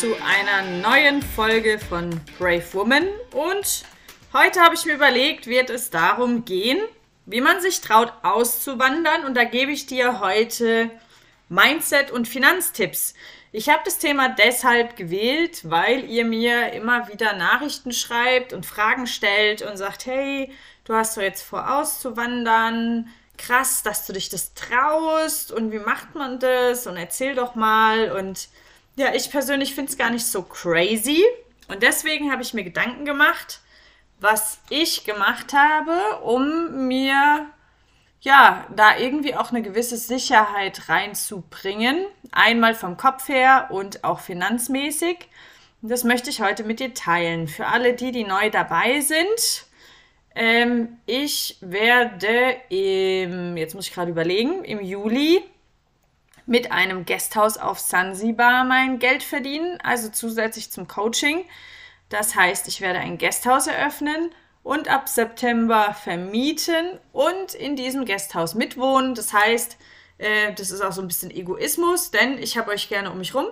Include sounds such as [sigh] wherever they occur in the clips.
zu einer neuen Folge von Brave Woman. Und heute habe ich mir überlegt, wird es darum gehen, wie man sich traut auszuwandern. Und da gebe ich dir heute Mindset- und Finanztipps. Ich habe das Thema deshalb gewählt, weil ihr mir immer wieder Nachrichten schreibt und Fragen stellt und sagt, hey, du hast doch jetzt vor auszuwandern. Krass, dass du dich das traust und wie macht man das und erzähl doch mal und ja, ich persönlich finde es gar nicht so crazy. Und deswegen habe ich mir Gedanken gemacht, was ich gemacht habe, um mir ja, da irgendwie auch eine gewisse Sicherheit reinzubringen. Einmal vom Kopf her und auch finanzmäßig. Das möchte ich heute mit dir teilen. Für alle die, die neu dabei sind. Ähm, ich werde im, jetzt muss ich gerade überlegen, im Juli mit einem Gasthaus auf Sansibar mein Geld verdienen, also zusätzlich zum Coaching. Das heißt, ich werde ein Gasthaus eröffnen und ab September vermieten und in diesem Gasthaus mitwohnen. Das heißt, äh, das ist auch so ein bisschen Egoismus, denn ich habe euch gerne um mich rum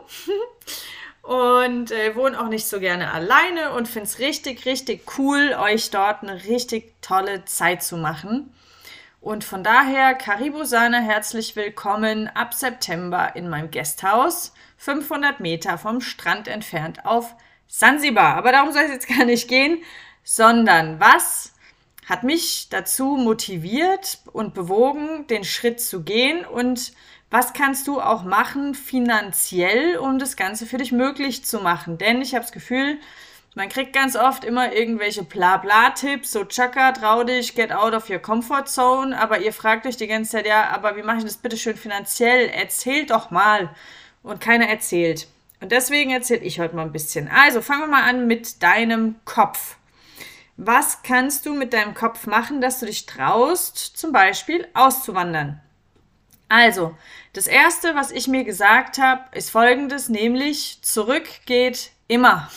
[laughs] und äh, wohne auch nicht so gerne alleine und finde es richtig, richtig cool, euch dort eine richtig tolle Zeit zu machen. Und von daher, Karibusana, herzlich willkommen ab September in meinem Gasthaus, 500 Meter vom Strand entfernt auf Sansibar. Aber darum soll es jetzt gar nicht gehen, sondern was hat mich dazu motiviert und bewogen, den Schritt zu gehen und was kannst du auch machen finanziell, um das Ganze für dich möglich zu machen? Denn ich habe das Gefühl, man kriegt ganz oft immer irgendwelche Blabla-Tipps, so Chaka, trau dich, get out of your comfort zone, aber ihr fragt euch die ganze Zeit, ja, aber wie mache ich das bitte schön finanziell? Erzählt doch mal. Und keiner erzählt. Und deswegen erzähle ich heute mal ein bisschen. Also fangen wir mal an mit deinem Kopf. Was kannst du mit deinem Kopf machen, dass du dich traust, zum Beispiel auszuwandern? Also, das erste, was ich mir gesagt habe, ist folgendes, nämlich zurück geht immer.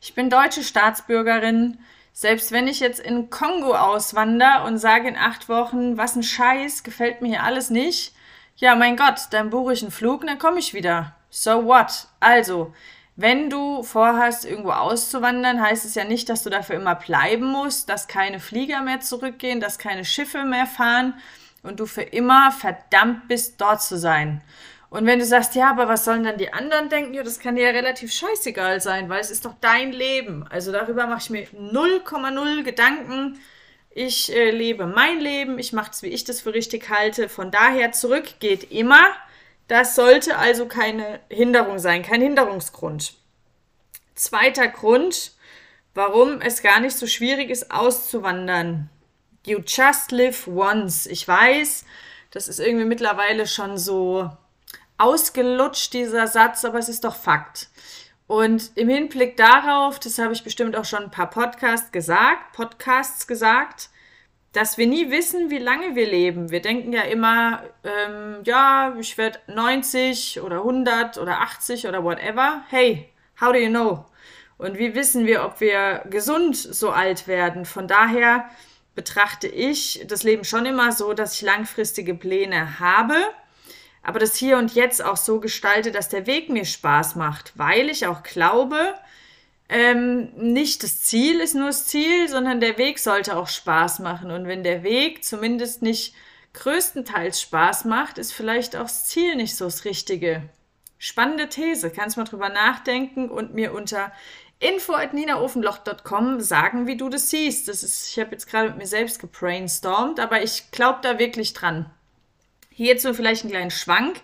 Ich bin deutsche Staatsbürgerin. Selbst wenn ich jetzt in Kongo auswandere und sage in acht Wochen, was ein Scheiß, gefällt mir hier alles nicht, ja, mein Gott, dann buche ich einen Flug und dann komme ich wieder. So what? Also, wenn du vorhast, irgendwo auszuwandern, heißt es ja nicht, dass du dafür immer bleiben musst, dass keine Flieger mehr zurückgehen, dass keine Schiffe mehr fahren und du für immer verdammt bist, dort zu sein. Und wenn du sagst, ja, aber was sollen dann die anderen denken? Ja, das kann dir ja relativ scheißegal sein, weil es ist doch dein Leben. Also darüber mache ich mir 0,0 Gedanken. Ich äh, lebe mein Leben, ich mache es, wie ich das für richtig halte. Von daher zurück geht immer. Das sollte also keine Hinderung sein, kein Hinderungsgrund. Zweiter Grund, warum es gar nicht so schwierig ist, auszuwandern. You just live once. Ich weiß, das ist irgendwie mittlerweile schon so ausgelutscht, dieser Satz, aber es ist doch Fakt. Und im Hinblick darauf, das habe ich bestimmt auch schon ein paar Podcasts gesagt, Podcasts gesagt, dass wir nie wissen, wie lange wir leben. Wir denken ja immer, ähm, ja, ich werde 90 oder 100 oder 80 oder whatever. Hey, how do you know? Und wie wissen wir, ob wir gesund so alt werden? Von daher betrachte ich das Leben schon immer so, dass ich langfristige Pläne habe aber das Hier und Jetzt auch so gestalte, dass der Weg mir Spaß macht, weil ich auch glaube, ähm, nicht das Ziel ist nur das Ziel, sondern der Weg sollte auch Spaß machen. Und wenn der Weg zumindest nicht größtenteils Spaß macht, ist vielleicht auch das Ziel nicht so das Richtige. Spannende These, kannst mal drüber nachdenken und mir unter info.ninaofenloch.com sagen, wie du das siehst. Das ist, ich habe jetzt gerade mit mir selbst gebrainstormt, aber ich glaube da wirklich dran. Hierzu vielleicht einen kleinen Schwank.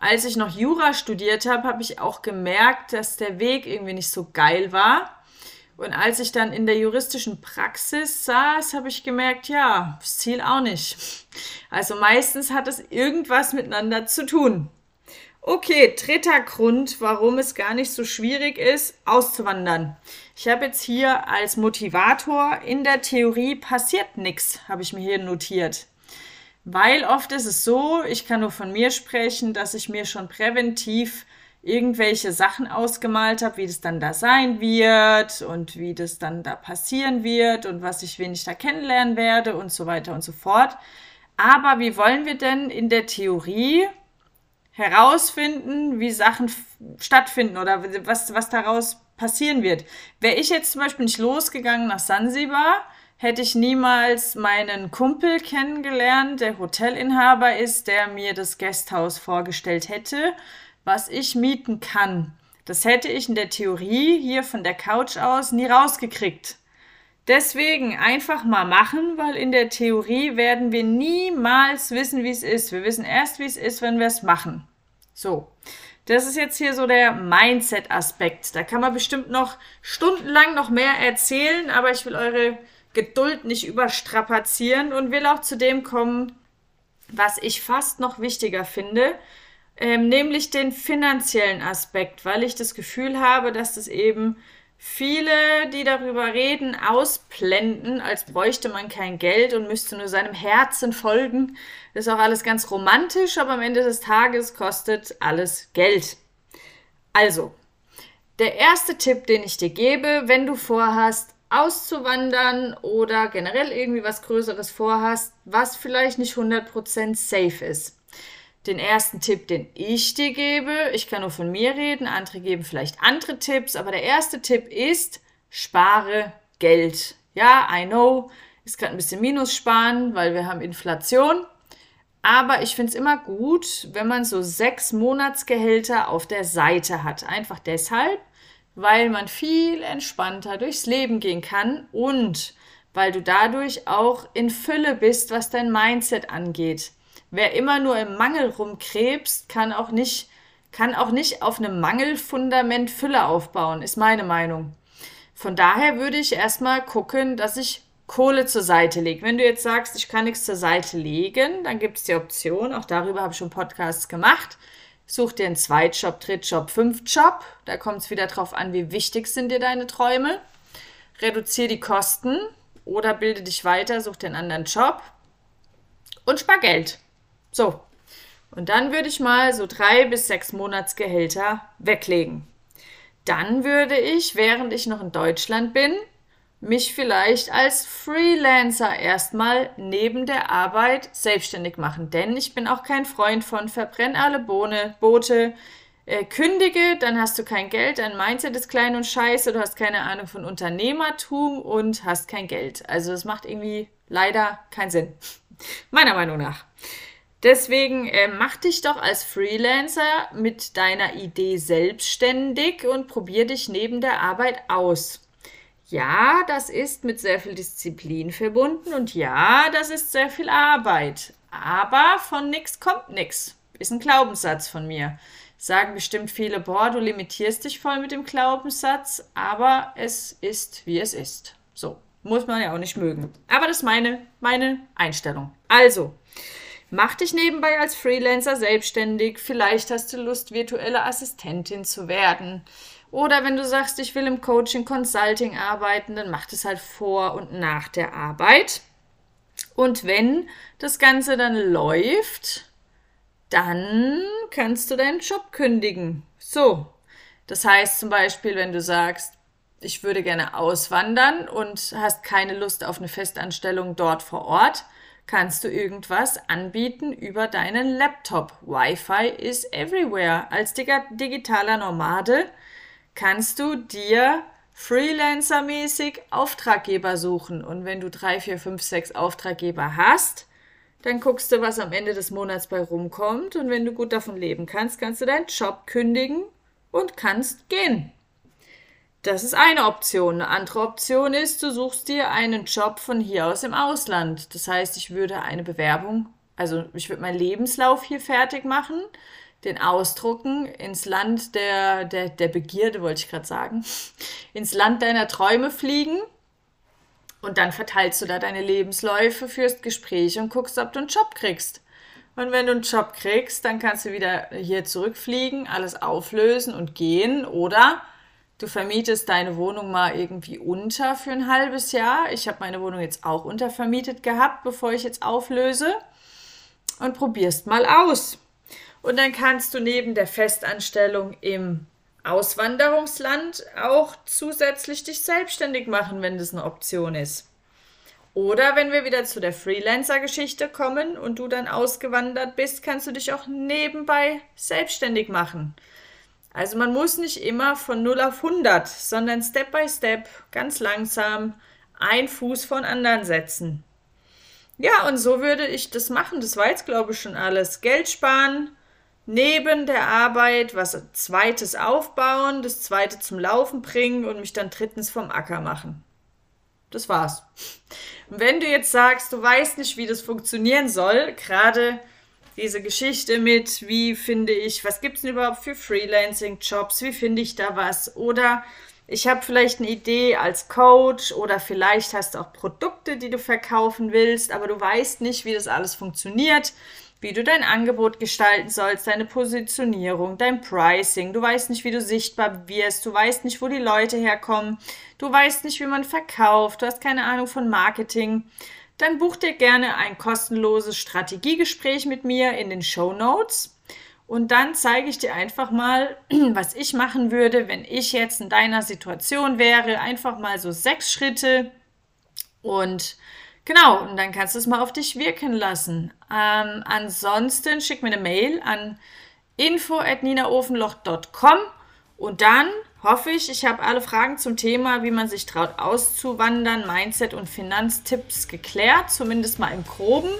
Als ich noch Jura studiert habe, habe ich auch gemerkt, dass der Weg irgendwie nicht so geil war. Und als ich dann in der juristischen Praxis saß, habe ich gemerkt, ja, das Ziel auch nicht. Also meistens hat es irgendwas miteinander zu tun. Okay, dritter Grund, warum es gar nicht so schwierig ist, auszuwandern. Ich habe jetzt hier als Motivator in der Theorie passiert nichts, habe ich mir hier notiert. Weil oft ist es so, ich kann nur von mir sprechen, dass ich mir schon präventiv irgendwelche Sachen ausgemalt habe, wie das dann da sein wird und wie das dann da passieren wird und was ich wenig da kennenlernen werde und so weiter und so fort. Aber wie wollen wir denn in der Theorie herausfinden, wie Sachen stattfinden oder was, was daraus passieren wird. Wäre ich jetzt zum Beispiel nicht losgegangen nach Sansibar, hätte ich niemals meinen Kumpel kennengelernt, der Hotelinhaber ist, der mir das Gasthaus vorgestellt hätte, was ich mieten kann. Das hätte ich in der Theorie hier von der Couch aus nie rausgekriegt. Deswegen einfach mal machen, weil in der Theorie werden wir niemals wissen, wie es ist. Wir wissen erst, wie es ist, wenn wir es machen. So. Das ist jetzt hier so der Mindset-Aspekt. Da kann man bestimmt noch stundenlang noch mehr erzählen, aber ich will eure Geduld nicht überstrapazieren und will auch zu dem kommen, was ich fast noch wichtiger finde, ähm, nämlich den finanziellen Aspekt, weil ich das Gefühl habe, dass es eben viele, die darüber reden, ausblenden, als bräuchte man kein Geld und müsste nur seinem Herzen folgen. Das ist auch alles ganz romantisch, aber am Ende des Tages kostet alles Geld. Also, der erste Tipp, den ich dir gebe, wenn du vorhast, auszuwandern oder generell irgendwie was Größeres vorhast, was vielleicht nicht 100% safe ist den ersten Tipp, den ich dir gebe. Ich kann nur von mir reden, andere geben vielleicht andere Tipps, aber der erste Tipp ist, spare Geld. Ja, I know, ist gerade ein bisschen Minus sparen, weil wir haben Inflation. Aber ich finde es immer gut, wenn man so sechs Monatsgehälter auf der Seite hat. Einfach deshalb, weil man viel entspannter durchs Leben gehen kann und weil du dadurch auch in Fülle bist, was dein Mindset angeht. Wer immer nur im Mangel rumkrebst, kann auch nicht, kann auch nicht auf einem Mangelfundament Fülle aufbauen, ist meine Meinung. Von daher würde ich erstmal gucken, dass ich Kohle zur Seite lege. Wenn du jetzt sagst, ich kann nichts zur Seite legen, dann gibt es die Option, auch darüber habe ich schon Podcasts gemacht. Such dir einen Zweitjob, Drittjob, Fünftjob. Da kommt es wieder drauf an, wie wichtig sind dir deine Träume. Reduziere die Kosten oder bilde dich weiter, such dir einen anderen Job und spar Geld. So. Und dann würde ich mal so drei bis sechs Monatsgehälter weglegen. Dann würde ich, während ich noch in Deutschland bin, mich vielleicht als Freelancer erstmal neben der Arbeit selbstständig machen. Denn ich bin auch kein Freund von verbrenn alle Bohne, Boote, äh, kündige, dann hast du kein Geld, dein Mindset ist klein und scheiße, du hast keine Ahnung von Unternehmertum und hast kein Geld. Also es macht irgendwie leider keinen Sinn. [laughs] Meiner Meinung nach. Deswegen äh, mach dich doch als Freelancer mit deiner Idee selbstständig und probier dich neben der Arbeit aus. Ja, das ist mit sehr viel Disziplin verbunden und ja, das ist sehr viel Arbeit. Aber von nichts kommt nichts. Ist ein Glaubenssatz von mir. Sagen bestimmt viele, boah, du limitierst dich voll mit dem Glaubenssatz, aber es ist, wie es ist. So, muss man ja auch nicht mögen. Aber das ist meine, meine Einstellung. Also, Mach dich nebenbei als Freelancer selbstständig. Vielleicht hast du Lust, virtuelle Assistentin zu werden. Oder wenn du sagst, ich will im Coaching, Consulting arbeiten, dann mach das halt vor und nach der Arbeit. Und wenn das Ganze dann läuft, dann kannst du deinen Job kündigen. So. Das heißt zum Beispiel, wenn du sagst, ich würde gerne auswandern und hast keine Lust auf eine Festanstellung dort vor Ort, kannst du irgendwas anbieten über deinen Laptop. Wi-Fi is everywhere. Als digitaler Nomade kannst du dir Freelancer-mäßig Auftraggeber suchen. Und wenn du drei, vier, fünf, sechs Auftraggeber hast, dann guckst du, was am Ende des Monats bei rumkommt. Und wenn du gut davon leben kannst, kannst du deinen Job kündigen und kannst gehen. Das ist eine Option. Eine andere Option ist, du suchst dir einen Job von hier aus im Ausland. Das heißt, ich würde eine Bewerbung, also ich würde meinen Lebenslauf hier fertig machen, den ausdrucken, ins Land der, der, der Begierde, wollte ich gerade sagen, [laughs] ins Land deiner Träume fliegen. Und dann verteilst du da deine Lebensläufe, führst Gespräche und guckst, ob du einen Job kriegst. Und wenn du einen Job kriegst, dann kannst du wieder hier zurückfliegen, alles auflösen und gehen oder Du vermietest deine Wohnung mal irgendwie unter für ein halbes Jahr. Ich habe meine Wohnung jetzt auch untervermietet gehabt, bevor ich jetzt auflöse. Und probierst mal aus. Und dann kannst du neben der Festanstellung im Auswanderungsland auch zusätzlich dich selbstständig machen, wenn das eine Option ist. Oder wenn wir wieder zu der Freelancer-Geschichte kommen und du dann ausgewandert bist, kannst du dich auch nebenbei selbstständig machen. Also man muss nicht immer von 0 auf 100, sondern Step by Step, ganz langsam, ein Fuß von anderen setzen. Ja, und so würde ich das machen. Das war jetzt, glaube ich, schon alles. Geld sparen, neben der Arbeit was Zweites aufbauen, das Zweite zum Laufen bringen und mich dann drittens vom Acker machen. Das war's. Und wenn du jetzt sagst, du weißt nicht, wie das funktionieren soll, gerade diese Geschichte mit, wie finde ich, was gibt es denn überhaupt für Freelancing-Jobs, wie finde ich da was? Oder ich habe vielleicht eine Idee als Coach oder vielleicht hast du auch Produkte, die du verkaufen willst, aber du weißt nicht, wie das alles funktioniert wie du dein Angebot gestalten sollst, deine Positionierung, dein Pricing. Du weißt nicht, wie du sichtbar wirst. Du weißt nicht, wo die Leute herkommen. Du weißt nicht, wie man verkauft. Du hast keine Ahnung von Marketing. Dann buch dir gerne ein kostenloses Strategiegespräch mit mir in den Show Notes. Und dann zeige ich dir einfach mal, [clears throat] was ich machen würde, wenn ich jetzt in deiner Situation wäre. Einfach mal so sechs Schritte. Und Genau, und dann kannst du es mal auf dich wirken lassen. Ähm, ansonsten schick mir eine Mail an info.ninaofenloch.com und dann hoffe ich, ich habe alle Fragen zum Thema, wie man sich traut auszuwandern, Mindset und Finanztipps geklärt, zumindest mal im groben.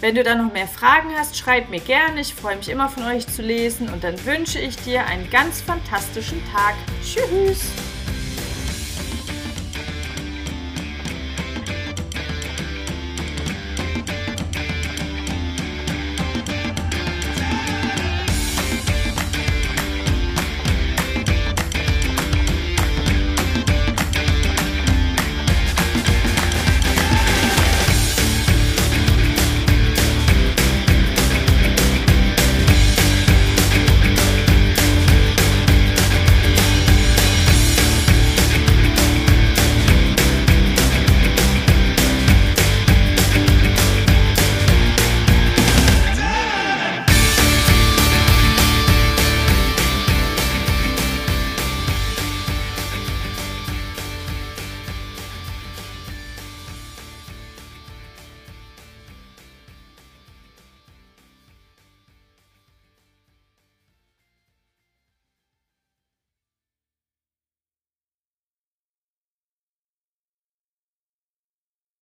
Wenn du da noch mehr Fragen hast, schreib mir gerne. Ich freue mich immer von euch zu lesen und dann wünsche ich dir einen ganz fantastischen Tag. Tschüss!